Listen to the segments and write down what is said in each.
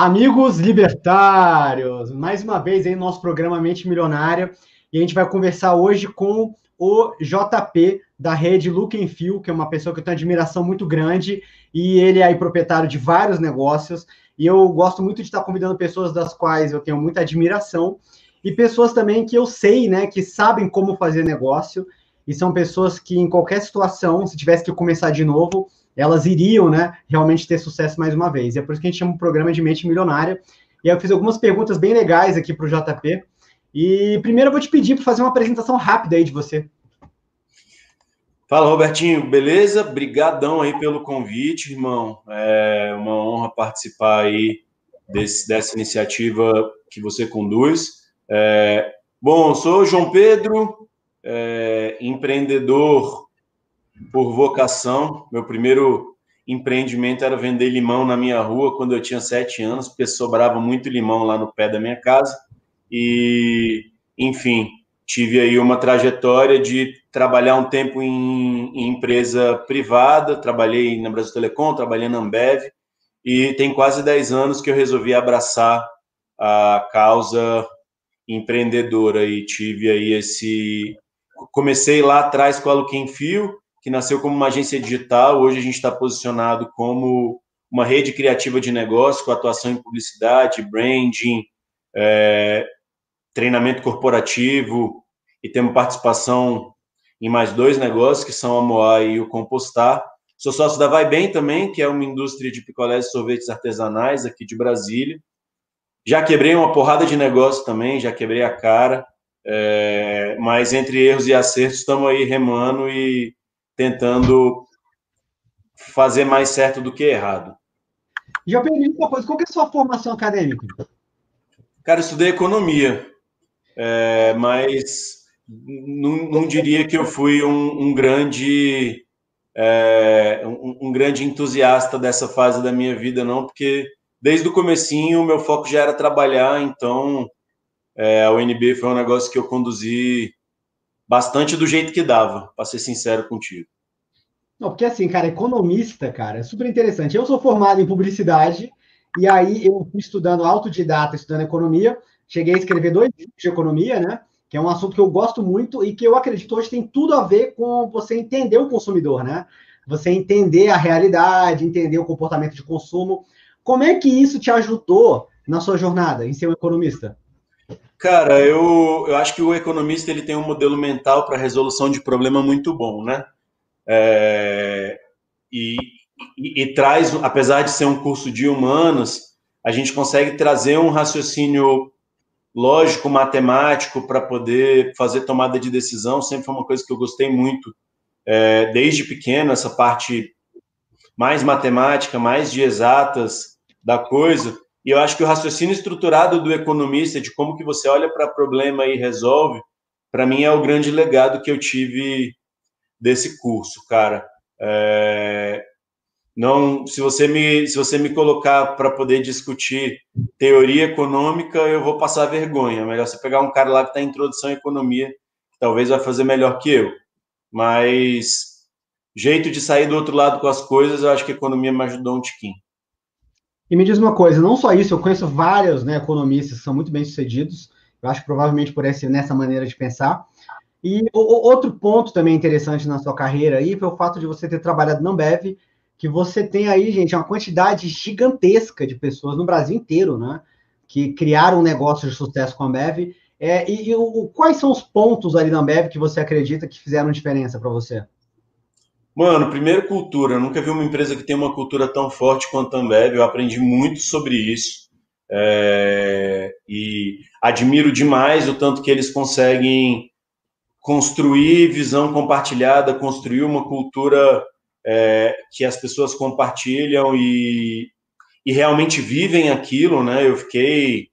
Amigos libertários, mais uma vez aí no nosso programa Mente Milionária. E a gente vai conversar hoje com o JP da rede Look and Feel, que é uma pessoa que eu tenho admiração muito grande. E ele é aí proprietário de vários negócios. E eu gosto muito de estar convidando pessoas das quais eu tenho muita admiração. E pessoas também que eu sei, né, que sabem como fazer negócio. E são pessoas que em qualquer situação, se tivesse que começar de novo, elas iriam, né, realmente ter sucesso mais uma vez. E é por isso que a gente chama o programa de Mente Milionária. E eu fiz algumas perguntas bem legais aqui para o JP. E primeiro eu vou te pedir para fazer uma apresentação rápida aí de você. Fala, Robertinho, beleza? Brigadão aí pelo convite, irmão. É uma honra participar aí desse, dessa iniciativa que você conduz. É, bom, sou João Pedro, é, empreendedor por vocação. Meu primeiro empreendimento era vender limão na minha rua quando eu tinha sete anos, porque sobrava muito limão lá no pé da minha casa. E, enfim, tive aí uma trajetória de trabalhar um tempo em, em empresa privada, trabalhei na Brasil Telecom, trabalhei na Ambev, e tem quase dez anos que eu resolvi abraçar a causa empreendedora e tive aí esse comecei lá atrás com a Look Fio, que nasceu como uma agência digital, hoje a gente está posicionado como uma rede criativa de negócio, com atuação em publicidade, branding, é, treinamento corporativo, e temos participação em mais dois negócios, que são a Moá e o Compostar. Sou sócio da Vai Bem também, que é uma indústria de picolés e sorvetes artesanais aqui de Brasília. Já quebrei uma porrada de negócio também, já quebrei a cara, é, mas entre erros e acertos estamos aí remando e tentando fazer mais certo do que errado. Já pergunto uma coisa, qual é a sua formação acadêmica? Cara, eu estudei economia, é, mas não, não, diria que eu fui um, um grande é, um, um, grande entusiasta dessa fase da minha vida, não, porque desde o comecinho o meu foco já era trabalhar, então é, a UNB foi um negócio que eu conduzi bastante do jeito que dava, para ser sincero contigo. Não, porque assim, cara, economista, cara, é super interessante. Eu sou formado em publicidade, e aí eu fui estudando autodidata, estudando economia, cheguei a escrever dois livros de economia, né? Que é um assunto que eu gosto muito e que eu acredito hoje tem tudo a ver com você entender o consumidor, né? Você entender a realidade, entender o comportamento de consumo. Como é que isso te ajudou na sua jornada em ser um economista? Cara, eu, eu acho que o economista ele tem um modelo mental para resolução de problema muito bom, né? É, e, e, e, traz, apesar de ser um curso de humanos, a gente consegue trazer um raciocínio lógico, matemático para poder fazer tomada de decisão. Sempre foi uma coisa que eu gostei muito é, desde pequeno, essa parte mais matemática, mais de exatas da coisa. E eu acho que o raciocínio estruturado do economista, de como que você olha para problema e resolve, para mim é o grande legado que eu tive desse curso, cara. É... Não, se você me, se você me colocar para poder discutir teoria econômica, eu vou passar vergonha. Melhor você pegar um cara lá que está em introdução à economia, que talvez vai fazer melhor que eu. Mas jeito de sair do outro lado com as coisas, eu acho que a economia me ajudou um tiquinho. E me diz uma coisa, não só isso, eu conheço vários né, economistas que são muito bem sucedidos, eu acho que provavelmente por esse, nessa maneira de pensar. E o, outro ponto também interessante na sua carreira aí foi o fato de você ter trabalhado na Ambev, que você tem aí, gente, uma quantidade gigantesca de pessoas no Brasil inteiro, né? Que criaram um negócio de sucesso com a Ambev. É, e, e o, quais são os pontos ali na Ambev que você acredita que fizeram diferença para você? Mano, primeiro cultura. Eu nunca vi uma empresa que tem uma cultura tão forte quanto a Ambev. Eu aprendi muito sobre isso. É... E admiro demais o tanto que eles conseguem construir visão compartilhada, construir uma cultura é, que as pessoas compartilham e, e realmente vivem aquilo, né? Eu fiquei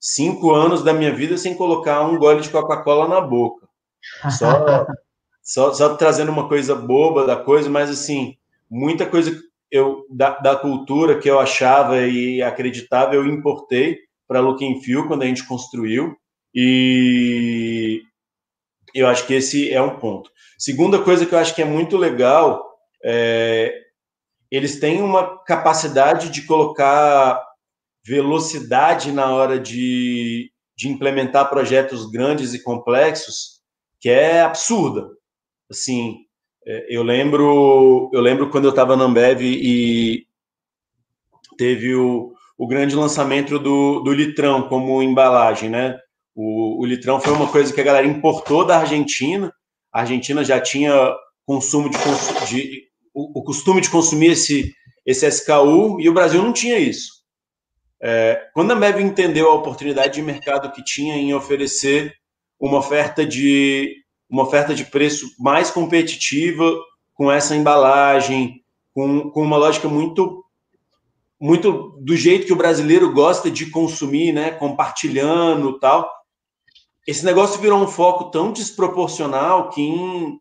cinco anos da minha vida sem colocar um gole de Coca-Cola na boca. Só só, só trazendo uma coisa boba da coisa, mas assim, muita coisa eu da, da cultura que eu achava e acreditava, eu importei para Look and Feel quando a gente construiu. E eu acho que esse é um ponto. Segunda coisa que eu acho que é muito legal é eles têm uma capacidade de colocar velocidade na hora de, de implementar projetos grandes e complexos que é absurda. Assim, é, eu lembro, eu lembro quando eu estava na Ambev e teve o, o grande lançamento do, do litrão como embalagem, né? O, o litrão foi uma coisa que a galera importou da Argentina. A Argentina já tinha consumo de, de o, o, costume de consumir esse, esse SKU e o Brasil não tinha isso. É, quando a Ambev entendeu a oportunidade de mercado que tinha em oferecer uma oferta de uma oferta de preço mais competitiva com essa embalagem, com, com uma lógica muito muito do jeito que o brasileiro gosta de consumir, né, compartilhando, tal. Esse negócio virou um foco tão desproporcional que em,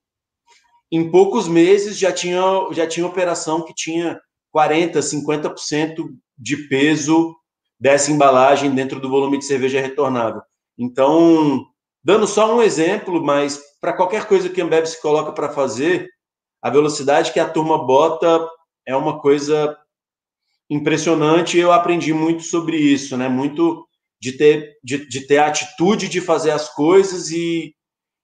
em poucos meses já tinha já tinha operação que tinha 40, 50% de peso dessa embalagem dentro do volume de cerveja retornável. Então, dando só um exemplo, mas para qualquer coisa que a Ambev se coloca para fazer, a velocidade que a turma bota é uma coisa impressionante. Eu aprendi muito sobre isso, né? Muito de ter, de, de ter a atitude de fazer as coisas e,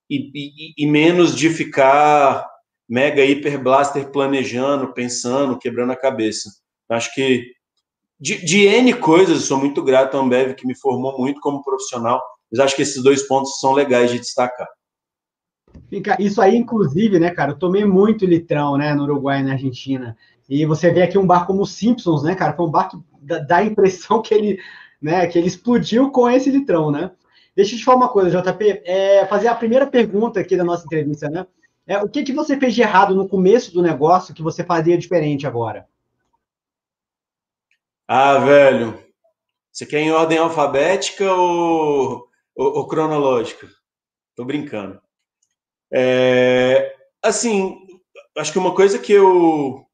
e, e, e menos de ficar mega hiper blaster planejando, pensando, quebrando a cabeça. Acho que de, de N coisas, sou muito grato ao Ambev, que me formou muito como profissional, mas acho que esses dois pontos são legais de destacar. Isso aí, inclusive, né, cara, eu tomei muito litrão, né, no Uruguai e na Argentina. E você vê aqui um bar como o Simpsons, né, cara? Foi um bar que dá a impressão que ele, né, que ele explodiu com esse litrão, né? Deixa eu te falar uma coisa, JP. É, fazer a primeira pergunta aqui da nossa entrevista, né? É, o que, que você fez de errado no começo do negócio que você faria diferente agora? Ah, velho. Você quer em ordem alfabética ou, ou, ou cronológica? Tô brincando. É, assim, acho que uma coisa que eu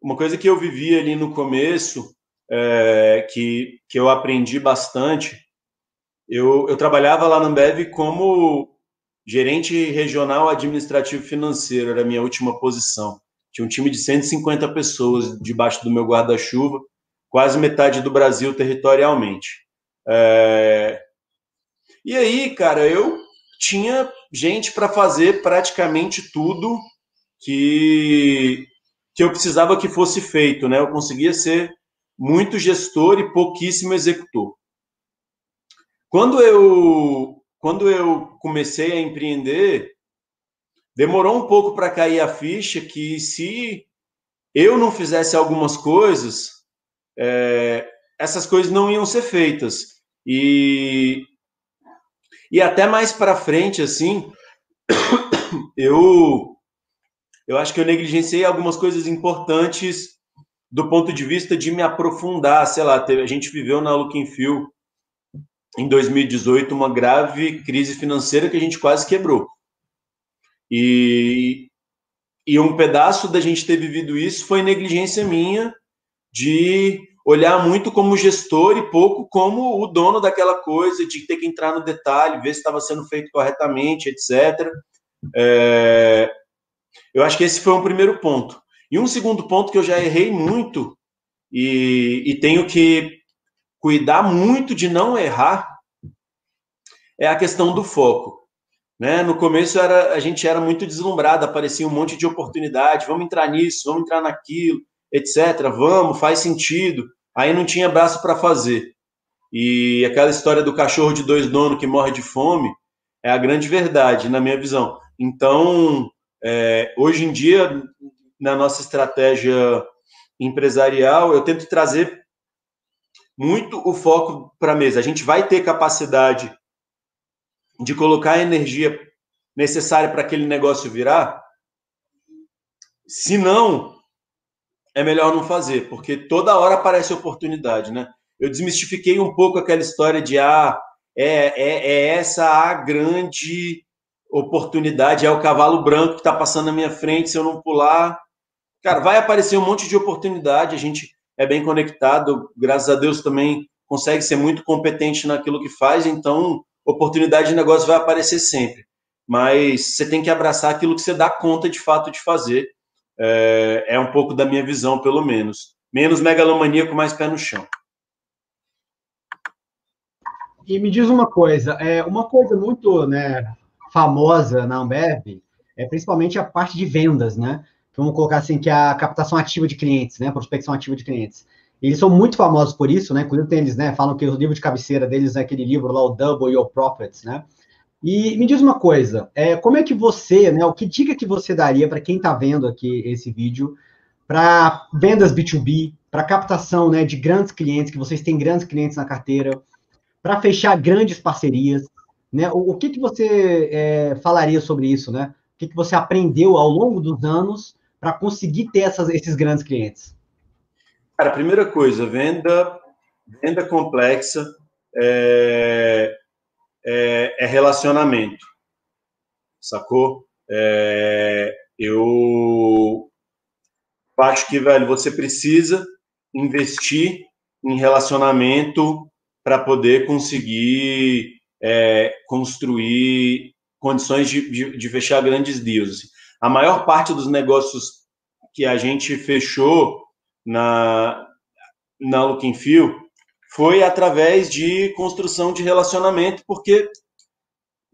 uma coisa que eu vivi ali no começo, é, que, que eu aprendi bastante, eu, eu trabalhava lá na Ambev como gerente regional administrativo financeiro, era a minha última posição. Tinha um time de 150 pessoas debaixo do meu guarda-chuva, quase metade do Brasil territorialmente. É... E aí, cara, eu tinha gente para fazer praticamente tudo que, que eu precisava que fosse feito, né? Eu conseguia ser muito gestor e pouquíssimo executor. Quando eu, quando eu comecei a empreender, demorou um pouco para cair a ficha que se eu não fizesse algumas coisas, é, essas coisas não iam ser feitas. E, e até mais para frente, assim, eu, eu acho que eu negligenciei algumas coisas importantes do ponto de vista de me aprofundar. Sei lá, a gente viveu na Looking Feel em 2018 uma grave crise financeira que a gente quase quebrou. E, e um pedaço da gente ter vivido isso foi negligência minha de olhar muito como gestor e pouco como o dono daquela coisa, de ter que entrar no detalhe, ver se estava sendo feito corretamente, etc. É, eu acho que esse foi um primeiro ponto. E um segundo ponto que eu já errei muito e, e tenho que cuidar muito de não errar é a questão do foco. Né? No começo era, a gente era muito deslumbrado, aparecia um monte de oportunidade, vamos entrar nisso, vamos entrar naquilo, etc. Vamos, faz sentido. Aí não tinha braço para fazer. E aquela história do cachorro de dois donos que morre de fome é a grande verdade, na minha visão. Então, é, hoje em dia, na nossa estratégia empresarial, eu tento trazer muito o foco para a mesa. A gente vai ter capacidade de colocar a energia necessária para aquele negócio virar? Se não, é melhor não fazer, porque toda hora aparece oportunidade, né? Eu desmistifiquei um pouco aquela história de ah, é, é, é essa a grande oportunidade, é o cavalo branco que está passando na minha frente, se eu não pular. Cara, vai aparecer um monte de oportunidade, a gente é bem conectado, graças a Deus também consegue ser muito competente naquilo que faz, então oportunidade de negócio vai aparecer sempre. Mas você tem que abraçar aquilo que você dá conta de fato de fazer é, é um pouco da minha visão, pelo menos. Menos megalomaníaco, mais pé no chão. E me diz uma coisa, é uma coisa muito né, famosa na Ambev é principalmente a parte de vendas, né? Vamos colocar assim que é a captação ativa de clientes, né? Prospecção ativa de clientes. Eles são muito famosos por isso, né? Inclusive eles, né? Falam que o livro de cabeceira deles é aquele livro lá, o Double Your Profits, né? E me diz uma coisa, é, como é que você, né? O que dica que você daria para quem está vendo aqui esse vídeo para vendas B2B, para captação, né? De grandes clientes, que vocês têm grandes clientes na carteira, para fechar grandes parcerias, né? O, o que que você é, falaria sobre isso, né? O que que você aprendeu ao longo dos anos para conseguir ter essas, esses grandes clientes? Cara, primeira coisa, venda, venda complexa é, é, é relacionamento, sacou? É, eu acho que, velho, você precisa investir em relacionamento para poder conseguir é, construir condições de, de, de, fechar grandes deals. A maior parte dos negócios que a gente fechou na, na Looking Feel foi através de construção de relacionamento, porque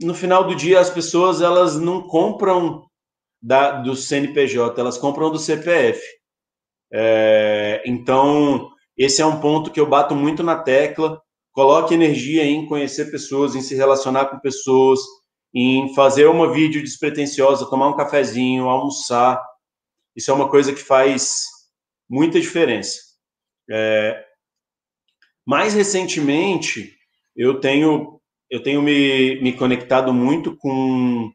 no final do dia as pessoas elas não compram da, do CNPJ, elas compram do CPF. É, então, esse é um ponto que eu bato muito na tecla. Coloque energia em conhecer pessoas, em se relacionar com pessoas, em fazer uma vídeo despretensiosa, tomar um cafezinho, almoçar. Isso é uma coisa que faz muita diferença. É, mais recentemente, eu tenho, eu tenho me, me conectado muito com,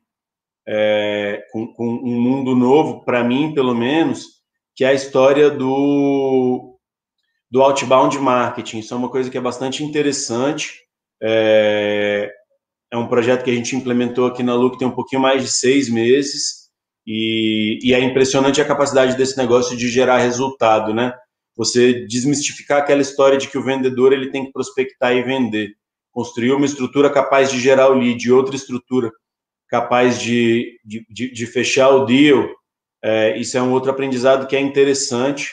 é, com, com um mundo novo, para mim, pelo menos, que é a história do, do outbound marketing. Isso é uma coisa que é bastante interessante. É, é um projeto que a gente implementou aqui na Look tem um pouquinho mais de seis meses. E, e é impressionante a capacidade desse negócio de gerar resultado, né? Você desmistificar aquela história de que o vendedor ele tem que prospectar e vender. Construir uma estrutura capaz de gerar o lead, outra estrutura capaz de, de, de fechar o deal, é, isso é um outro aprendizado que é interessante.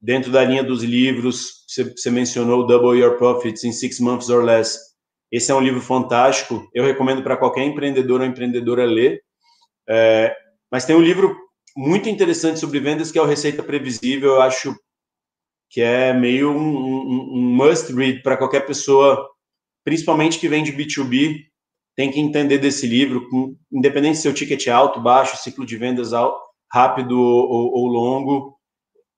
Dentro da linha dos livros, você, você mencionou Double Your Profits in Six Months or Less. Esse é um livro fantástico. Eu recomendo para qualquer empreendedor ou empreendedora ler. É, mas tem um livro muito interessante sobre vendas que é o Receita Previsível. Eu acho que é meio um, um, um must read para qualquer pessoa, principalmente que vende B2B, tem que entender desse livro, independente se seu ticket é alto, baixo, ciclo de vendas alto, rápido ou, ou longo.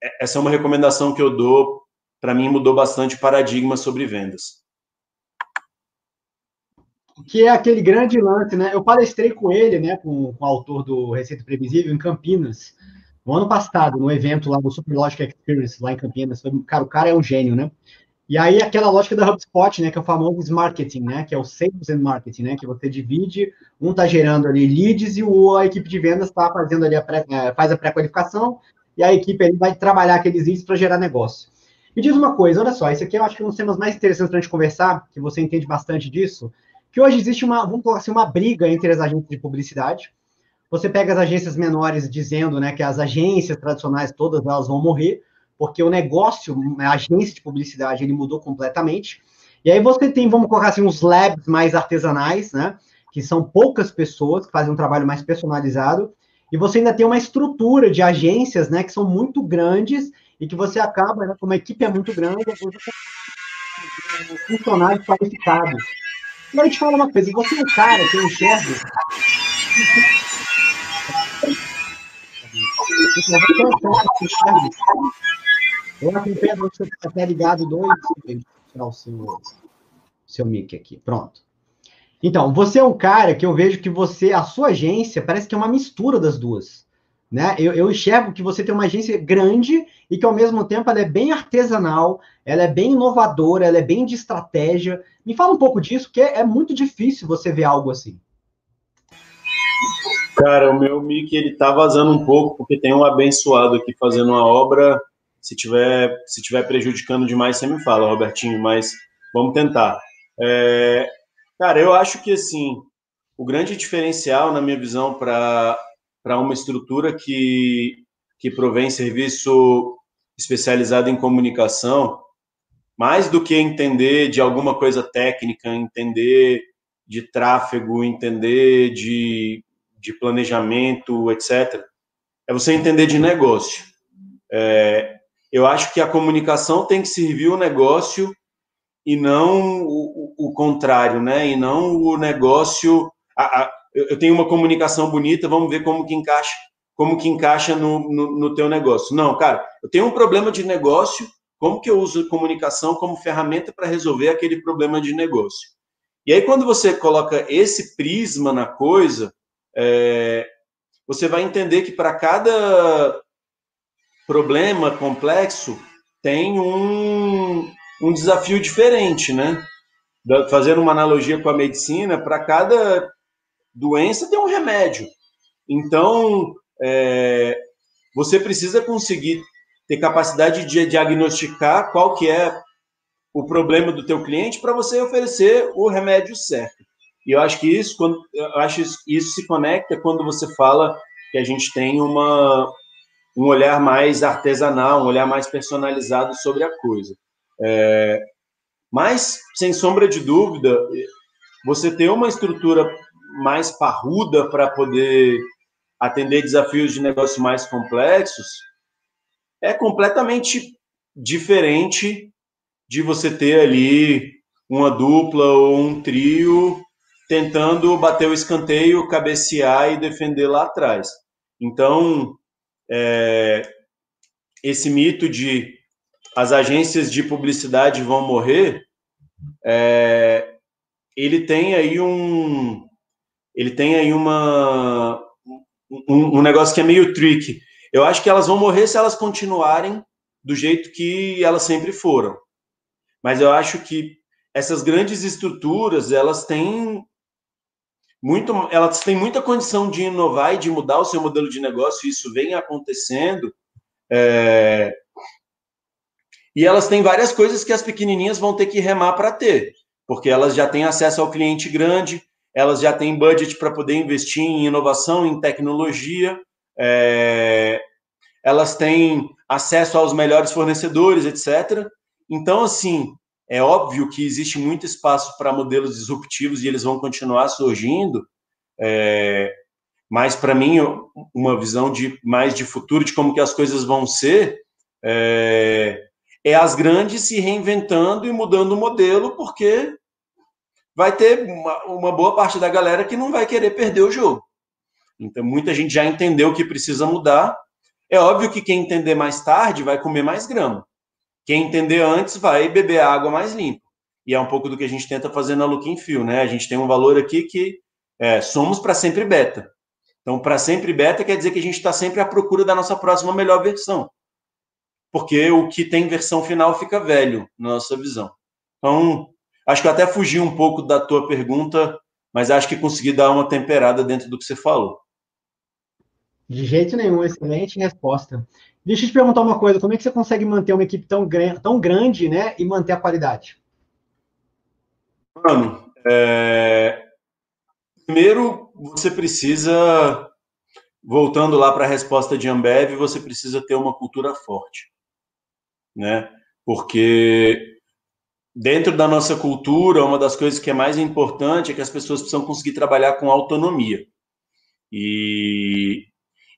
É, essa é uma recomendação que eu dou. Para mim, mudou bastante o paradigma sobre vendas que é aquele grande lance, né? Eu palestrei com ele, né, com, com o autor do Receita Previsível, em Campinas, no ano passado, no evento lá do Super Logic Experience, lá em Campinas. Cara, o cara é um gênio, né? E aí, aquela lógica da HubSpot, né, que é o famoso marketing, né, que é o sales and marketing, né, que você divide, um tá gerando ali leads e o, a equipe de vendas está fazendo ali, a pré, é, faz a pré-qualificação e a equipe ali vai trabalhar aqueles leads para gerar negócio. Me diz uma coisa, olha só, isso aqui eu acho que é um dos temas mais interessantes para a gente conversar, que você entende bastante disso, que hoje existe uma, vamos colocar assim, uma briga entre as agências de publicidade. Você pega as agências menores dizendo né, que as agências tradicionais todas elas vão morrer, porque o negócio, a agência de publicidade, ele mudou completamente. E aí você tem, vamos colocar assim, uns labs mais artesanais, né? Que são poucas pessoas que fazem um trabalho mais personalizado. E você ainda tem uma estrutura de agências, né? Que são muito grandes e que você acaba, né, como a equipe é muito grande, você tem funcionários qualificados. E aí te fala uma coisa, você é um cara que enxerga. Você é um que. Eu acompanho você está até ligado dois. Eu tirar o seu, seu mic aqui. Pronto. Então, você é um cara que eu vejo que você, a sua agência, parece que é uma mistura das duas. Né? Eu, eu, enxergo que você tem uma agência grande e que, ao mesmo tempo, ela é bem artesanal, ela é bem inovadora, ela é bem de estratégia. Me fala um pouco disso, porque é, é muito difícil você ver algo assim. Cara, o meu mic ele tá vazando um pouco, porque tem um abençoado aqui fazendo uma obra. Se tiver, se tiver prejudicando demais, você me fala, Robertinho, mas vamos tentar. É, cara, eu acho que assim, o grande diferencial, na minha visão, para para uma estrutura que, que provém serviço especializado em comunicação, mais do que entender de alguma coisa técnica, entender de tráfego, entender de, de planejamento, etc., é você entender de negócio. É, eu acho que a comunicação tem que servir o negócio e não o, o, contrário, né? E não o negócio. A, a, eu tenho uma comunicação bonita, vamos ver como que encaixa, como que encaixa no, no, no teu negócio. Não, cara, eu tenho um problema de negócio, como que eu uso comunicação como ferramenta para resolver aquele problema de negócio? E aí, quando você coloca esse prisma na coisa, é, você vai entender que para cada problema complexo tem um, um desafio diferente, né? Fazendo uma analogia com a medicina, para cada doença tem um remédio. Então, é, você precisa conseguir ter capacidade de diagnosticar qual que é o problema do teu cliente para você oferecer o remédio certo. E eu acho que isso, quando, eu acho isso, isso se conecta quando você fala que a gente tem uma, um olhar mais artesanal, um olhar mais personalizado sobre a coisa. É, mas, sem sombra de dúvida, você ter uma estrutura mais parruda para poder atender desafios de negócio mais complexos é completamente diferente de você ter ali uma dupla ou um trio tentando bater o escanteio, cabecear e defender lá atrás. Então, é, esse mito de as agências de publicidade vão morrer, é, ele tem aí um, ele tem aí uma um, um, negócio que é meio tricky. Eu acho que elas vão morrer se elas continuarem do jeito que elas sempre foram. Mas eu acho que essas grandes estruturas, elas têm muito, elas têm muita condição de inovar e de mudar o seu modelo de negócio, isso vem acontecendo. É... E elas têm várias coisas que as pequenininhas vão ter que remar para ter, porque elas já têm acesso ao cliente grande, elas já têm budget para poder investir em inovação, em tecnologia, é... elas têm acesso aos melhores fornecedores, etc. Então, assim, é óbvio que existe muito espaço para modelos disruptivos e eles vão continuar surgindo, é, mas para mim uma visão de mais de futuro de como que as coisas vão ser é, é as grandes se reinventando e mudando o modelo, porque vai ter uma, uma boa parte da galera que não vai querer perder o jogo. Então muita gente já entendeu que precisa mudar. É óbvio que quem entender mais tarde vai comer mais grama. Quem entender antes vai beber água mais limpa. E é um pouco do que a gente tenta fazer na Look Feel, né? A gente tem um valor aqui que é, somos para sempre beta. Então, para sempre beta quer dizer que a gente está sempre à procura da nossa próxima melhor versão. Porque o que tem versão final fica velho, na nossa visão. Então, acho que eu até fugi um pouco da tua pergunta, mas acho que consegui dar uma temperada dentro do que você falou. De jeito nenhum, excelente resposta. Deixa eu te perguntar uma coisa: como é que você consegue manter uma equipe tão, tão grande né, e manter a qualidade? Mano, é... primeiro você precisa, voltando lá para a resposta de Ambev, você precisa ter uma cultura forte, né? Porque dentro da nossa cultura, uma das coisas que é mais importante é que as pessoas precisam conseguir trabalhar com autonomia. E,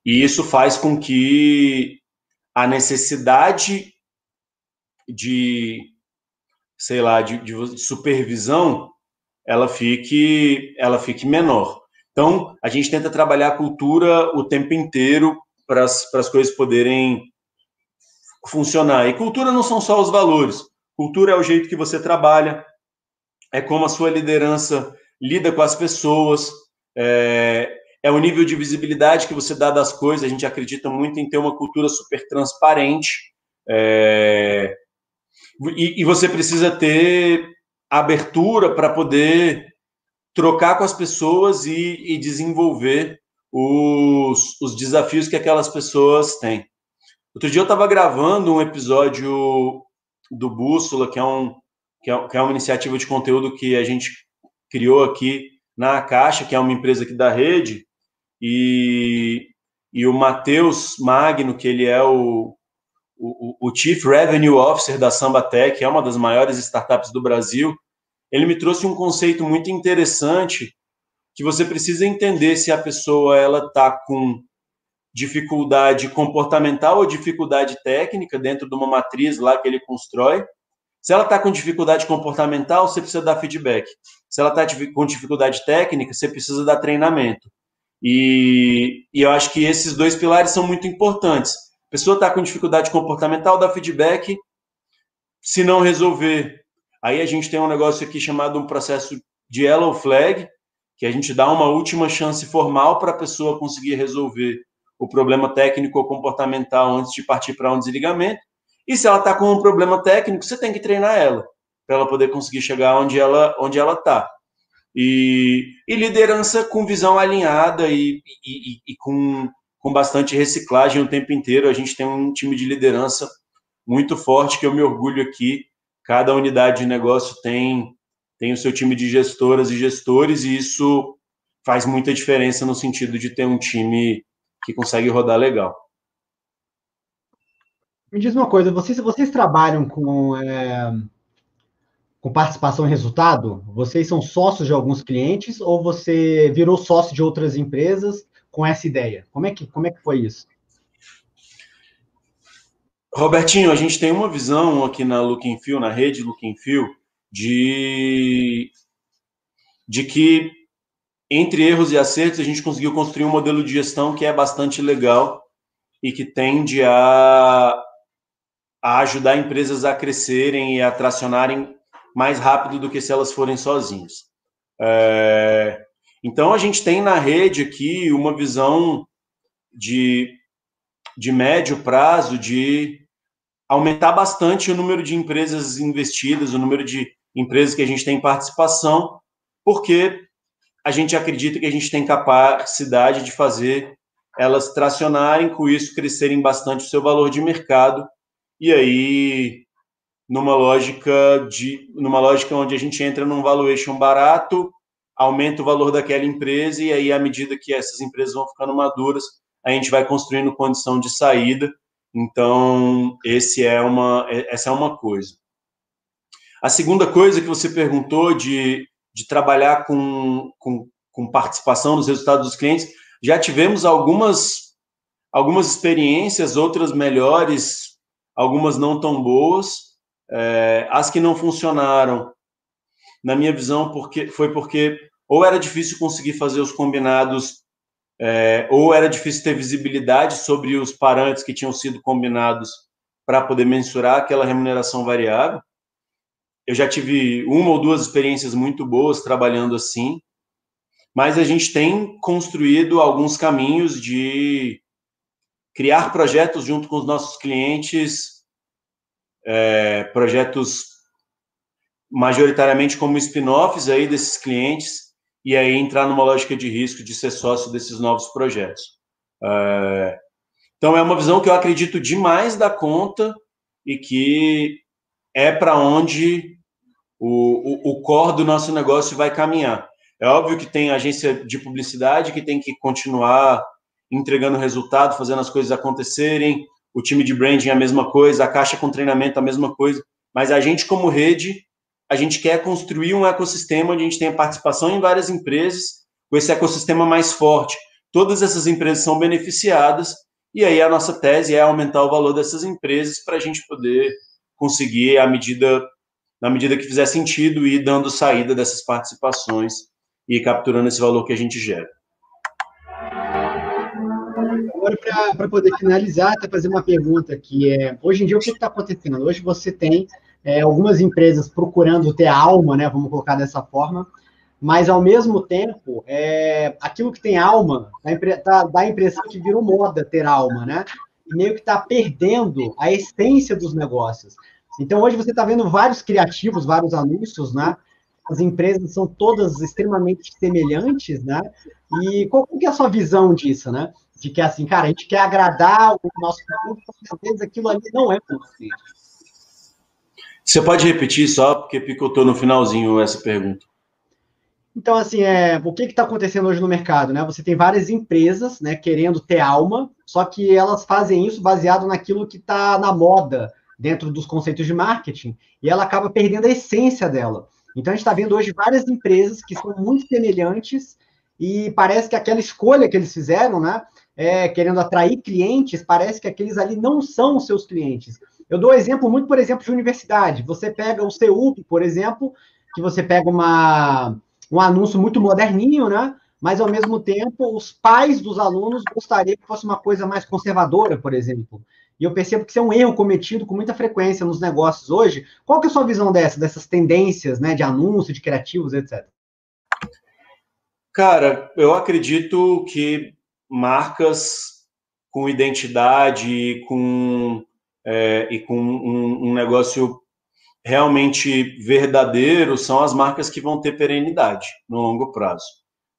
e isso faz com que a necessidade de, sei lá, de, de supervisão, ela fique, ela fique menor. Então, a gente tenta trabalhar a cultura o tempo inteiro para as coisas poderem funcionar. E cultura não são só os valores. Cultura é o jeito que você trabalha, é como a sua liderança lida com as pessoas, é, é o nível de visibilidade que você dá das coisas. A gente acredita muito em ter uma cultura super transparente. É... E, e, você precisa ter abertura para poder trocar com as pessoas e, e desenvolver os, os, desafios que aquelas pessoas têm. Outro dia eu estava gravando um episódio do Bússola, que é, um, que é, que é uma iniciativa de conteúdo que a gente criou aqui na Caixa, que é uma empresa aqui da rede, e, e o Matheus Magno, que ele é o, o, o Chief Revenue Officer da Sambatec, é uma das maiores startups do Brasil, ele me trouxe um conceito muito interessante que você precisa entender se a pessoa ela está com dificuldade comportamental ou dificuldade técnica dentro de uma matriz lá que ele constrói. Se ela está com dificuldade comportamental, você precisa dar feedback. Se ela está com dificuldade técnica, você precisa dar treinamento. E, e eu acho que esses dois pilares são muito importantes. A pessoa está com dificuldade comportamental, dá feedback. Se não resolver, aí a gente tem um negócio aqui chamado um processo de yellow flag, que a gente dá uma última chance formal para a pessoa conseguir resolver o problema técnico ou comportamental antes de partir para um desligamento. E se ela está com um problema técnico, você tem que treinar ela para ela poder conseguir chegar onde ela onde ela está. E, e, liderança com visão alinhada e, e, e, com, com bastante reciclagem o tempo inteiro. A gente tem um time de liderança muito forte que eu me orgulho aqui. Cada unidade de negócio tem tem o seu time de gestoras e gestores e isso faz muita diferença no sentido de ter um time que consegue rodar legal. Me diz uma coisa, vocês, vocês trabalham com, é, com participação em resultado? Vocês são sócios de alguns clientes ou você virou sócio de outras empresas com essa ideia? Como é que, como é que foi isso? Robertinho, a gente tem uma visão aqui na Looking Feel, na rede Looking Feel, de, de que entre erros e acertos, a gente conseguiu construir um modelo de gestão que é bastante legal e que tende a, a ajudar empresas a crescerem e a tracionarem mais rápido do que se elas forem sozinhas. É, então, a gente tem na rede aqui uma visão de, de médio prazo de aumentar bastante o número de empresas investidas, o número de empresas que a gente tem participação, porque a gente acredita que a gente tem capacidade de fazer elas tracionarem, com isso crescerem bastante o seu valor de mercado, e aí numa lógica de numa lógica onde a gente entra num valuation barato, aumenta o valor daquela empresa e aí à medida que essas empresas vão ficando maduras, a gente vai construindo condição de saída. Então, esse é uma essa é uma coisa. A segunda coisa que você perguntou de de trabalhar com, com, com participação nos resultados dos clientes. Já tivemos algumas, algumas experiências, outras melhores, algumas não tão boas. É, as que não funcionaram, na minha visão, porque, foi porque ou era difícil conseguir fazer os combinados, é, ou era difícil ter visibilidade sobre os parâmetros que tinham sido combinados para poder mensurar aquela remuneração variável eu já tive uma ou duas experiências muito boas trabalhando assim, mas a gente tem construído alguns caminhos de criar projetos junto com os nossos clientes, é, projetos majoritariamente como spin-offs aí desses clientes, e aí entrar numa lógica de risco de ser sócio desses novos projetos. É, então é uma visão que eu acredito demais da conta e que é para onde o, o, o core do nosso negócio vai caminhar. É óbvio que tem agência de publicidade que tem que continuar entregando resultado, fazendo as coisas acontecerem, o time de branding é a mesma coisa, a caixa com treinamento é a mesma coisa, mas a gente, como rede, a gente quer construir um ecossistema onde a gente tenha participação em várias empresas, com esse ecossistema mais forte. Todas essas empresas são beneficiadas, e aí a nossa tese é aumentar o valor dessas empresas para a gente poder conseguir, à medida na medida que fizer sentido, e dando saída dessas participações e capturando esse valor que a gente gera. Agora, para poder finalizar, até fazer uma pergunta que é, hoje em dia, o que está acontecendo? Hoje você tem é, algumas empresas procurando ter alma, né, vamos colocar dessa forma, mas, ao mesmo tempo, é, aquilo que tem alma dá, tá, dá a impressão que virou moda ter alma, né? E meio que está perdendo a essência dos negócios. Então, hoje você está vendo vários criativos, vários anúncios, né? As empresas são todas extremamente semelhantes, né? E qual que é a sua visão disso, né? De que, assim, cara, a gente quer agradar o nosso público, mas às vezes aquilo ali não é possível. Você pode repetir só, porque picotou no finalzinho essa pergunta. Então, assim, é, o que está acontecendo hoje no mercado? Né? Você tem várias empresas né, querendo ter alma, só que elas fazem isso baseado naquilo que está na moda dentro dos conceitos de marketing, e ela acaba perdendo a essência dela. Então, a gente está vendo hoje várias empresas que são muito semelhantes e parece que aquela escolha que eles fizeram, né, é, querendo atrair clientes, parece que aqueles ali não são os seus clientes. Eu dou exemplo muito, por exemplo, de universidade. Você pega o CEUP, por exemplo, que você pega uma um anúncio muito moderninho, né? Mas, ao mesmo tempo, os pais dos alunos gostariam que fosse uma coisa mais conservadora, por exemplo. E eu percebo que isso é um erro cometido com muita frequência nos negócios hoje. Qual que é a sua visão dessa, dessas tendências, né, de anúncio, de criativos, etc? Cara, eu acredito que marcas com identidade e com, é, e com um, um negócio realmente verdadeiro são as marcas que vão ter perenidade no longo prazo.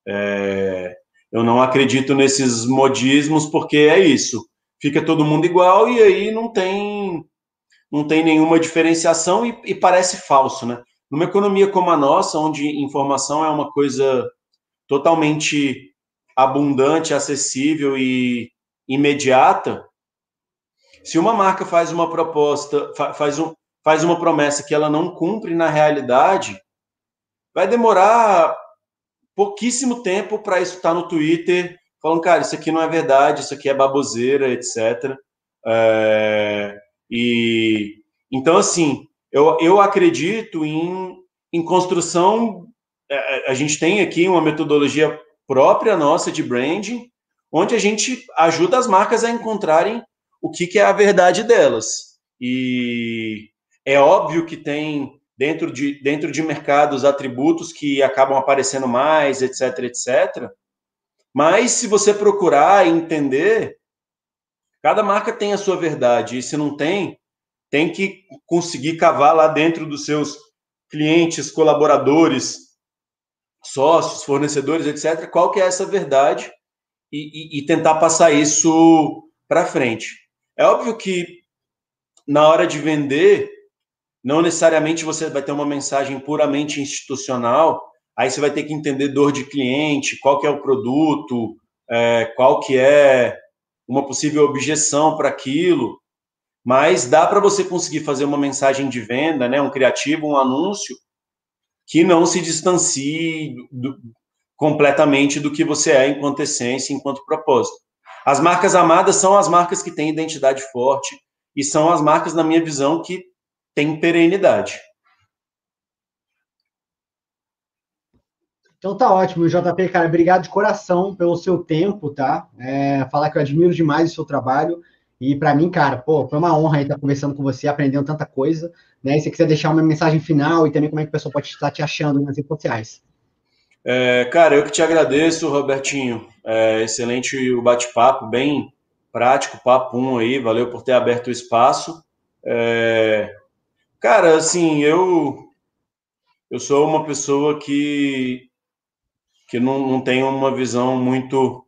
É, eu não acredito nesses modismos porque é isso. Fica todo mundo igual e aí não tem não tem nenhuma diferenciação e, e parece falso, né? Numa economia como a nossa, onde informação é uma coisa totalmente abundante, acessível e imediata, se uma marca faz uma proposta, faz um, faz uma promessa que ela não cumpre na realidade, vai demorar pouquíssimo tempo para isso estar tá no Twitter falando, cara, isso aqui não é verdade, isso aqui é baboseira, etc. É, e então, assim, eu, eu acredito em, em construção. É, a gente tem aqui uma metodologia própria nossa de branding, onde a gente ajuda as marcas a encontrarem o que, que é a verdade delas. E é óbvio que tem dentro de, dentro de mercados atributos que acabam aparecendo mais, etc, etc. Mas se você procurar entender, cada marca tem a sua verdade. E se não tem, tem que conseguir cavar lá dentro dos seus clientes, colaboradores, sócios, fornecedores, etc. Qual que é essa verdade e, e, e tentar passar isso para frente. É óbvio que na hora de vender não necessariamente você vai ter uma mensagem puramente institucional, aí você vai ter que entender dor de cliente, qual que é o produto, é, qual que é uma possível objeção para aquilo, mas dá para você conseguir fazer uma mensagem de venda, né, um criativo, um anúncio, que não se distancie do, completamente do que você é enquanto essência, enquanto propósito. As marcas amadas são as marcas que têm identidade forte e são as marcas, na minha visão, que tem perenidade. Então tá ótimo, JP, cara, obrigado de coração pelo seu tempo, tá? É, falar que eu admiro demais o seu trabalho. E para mim, cara, pô, foi uma honra estar conversando com você, aprendendo tanta coisa. Né? E se você quiser deixar uma mensagem final e também como é que o pessoal pode estar te achando nas redes sociais. É, cara, eu que te agradeço, Robertinho. É, excelente o bate-papo, bem prático, papo um aí. Valeu por ter aberto o espaço. É, Cara, assim, eu eu sou uma pessoa que que não, não tem uma visão muito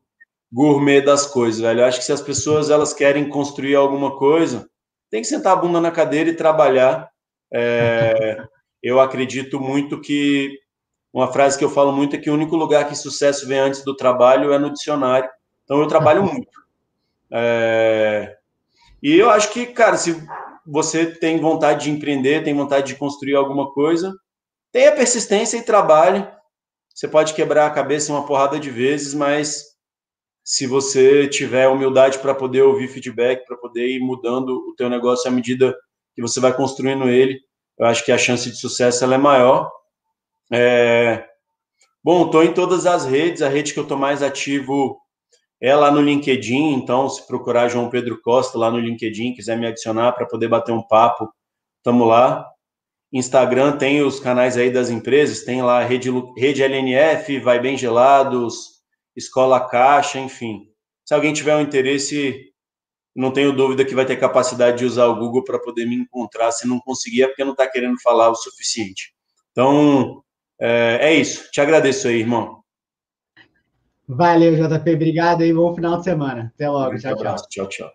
gourmet das coisas, velho. Eu acho que se as pessoas elas querem construir alguma coisa, tem que sentar a bunda na cadeira e trabalhar. É, eu acredito muito que uma frase que eu falo muito é que o único lugar que sucesso vem antes do trabalho é no dicionário. Então eu trabalho muito. É, e eu acho que, cara, se você tem vontade de empreender, tem vontade de construir alguma coisa, tenha persistência e trabalhe. Você pode quebrar a cabeça uma porrada de vezes, mas se você tiver humildade para poder ouvir feedback, para poder ir mudando o teu negócio à medida que você vai construindo ele, eu acho que a chance de sucesso ela é maior. É... Bom, estou em todas as redes, a rede que eu estou mais ativo é lá no LinkedIn, então, se procurar João Pedro Costa lá no LinkedIn, quiser me adicionar para poder bater um papo, estamos lá. Instagram tem os canais aí das empresas, tem lá Rede, Rede LNF, Vai Bem Gelados, Escola Caixa, enfim. Se alguém tiver um interesse, não tenho dúvida que vai ter capacidade de usar o Google para poder me encontrar. Se não conseguir, é porque não está querendo falar o suficiente. Então, é, é isso. Te agradeço aí, irmão. Valeu, JP. Obrigado e bom final de semana. Até logo. Tchau, tchau. Tchau, tchau.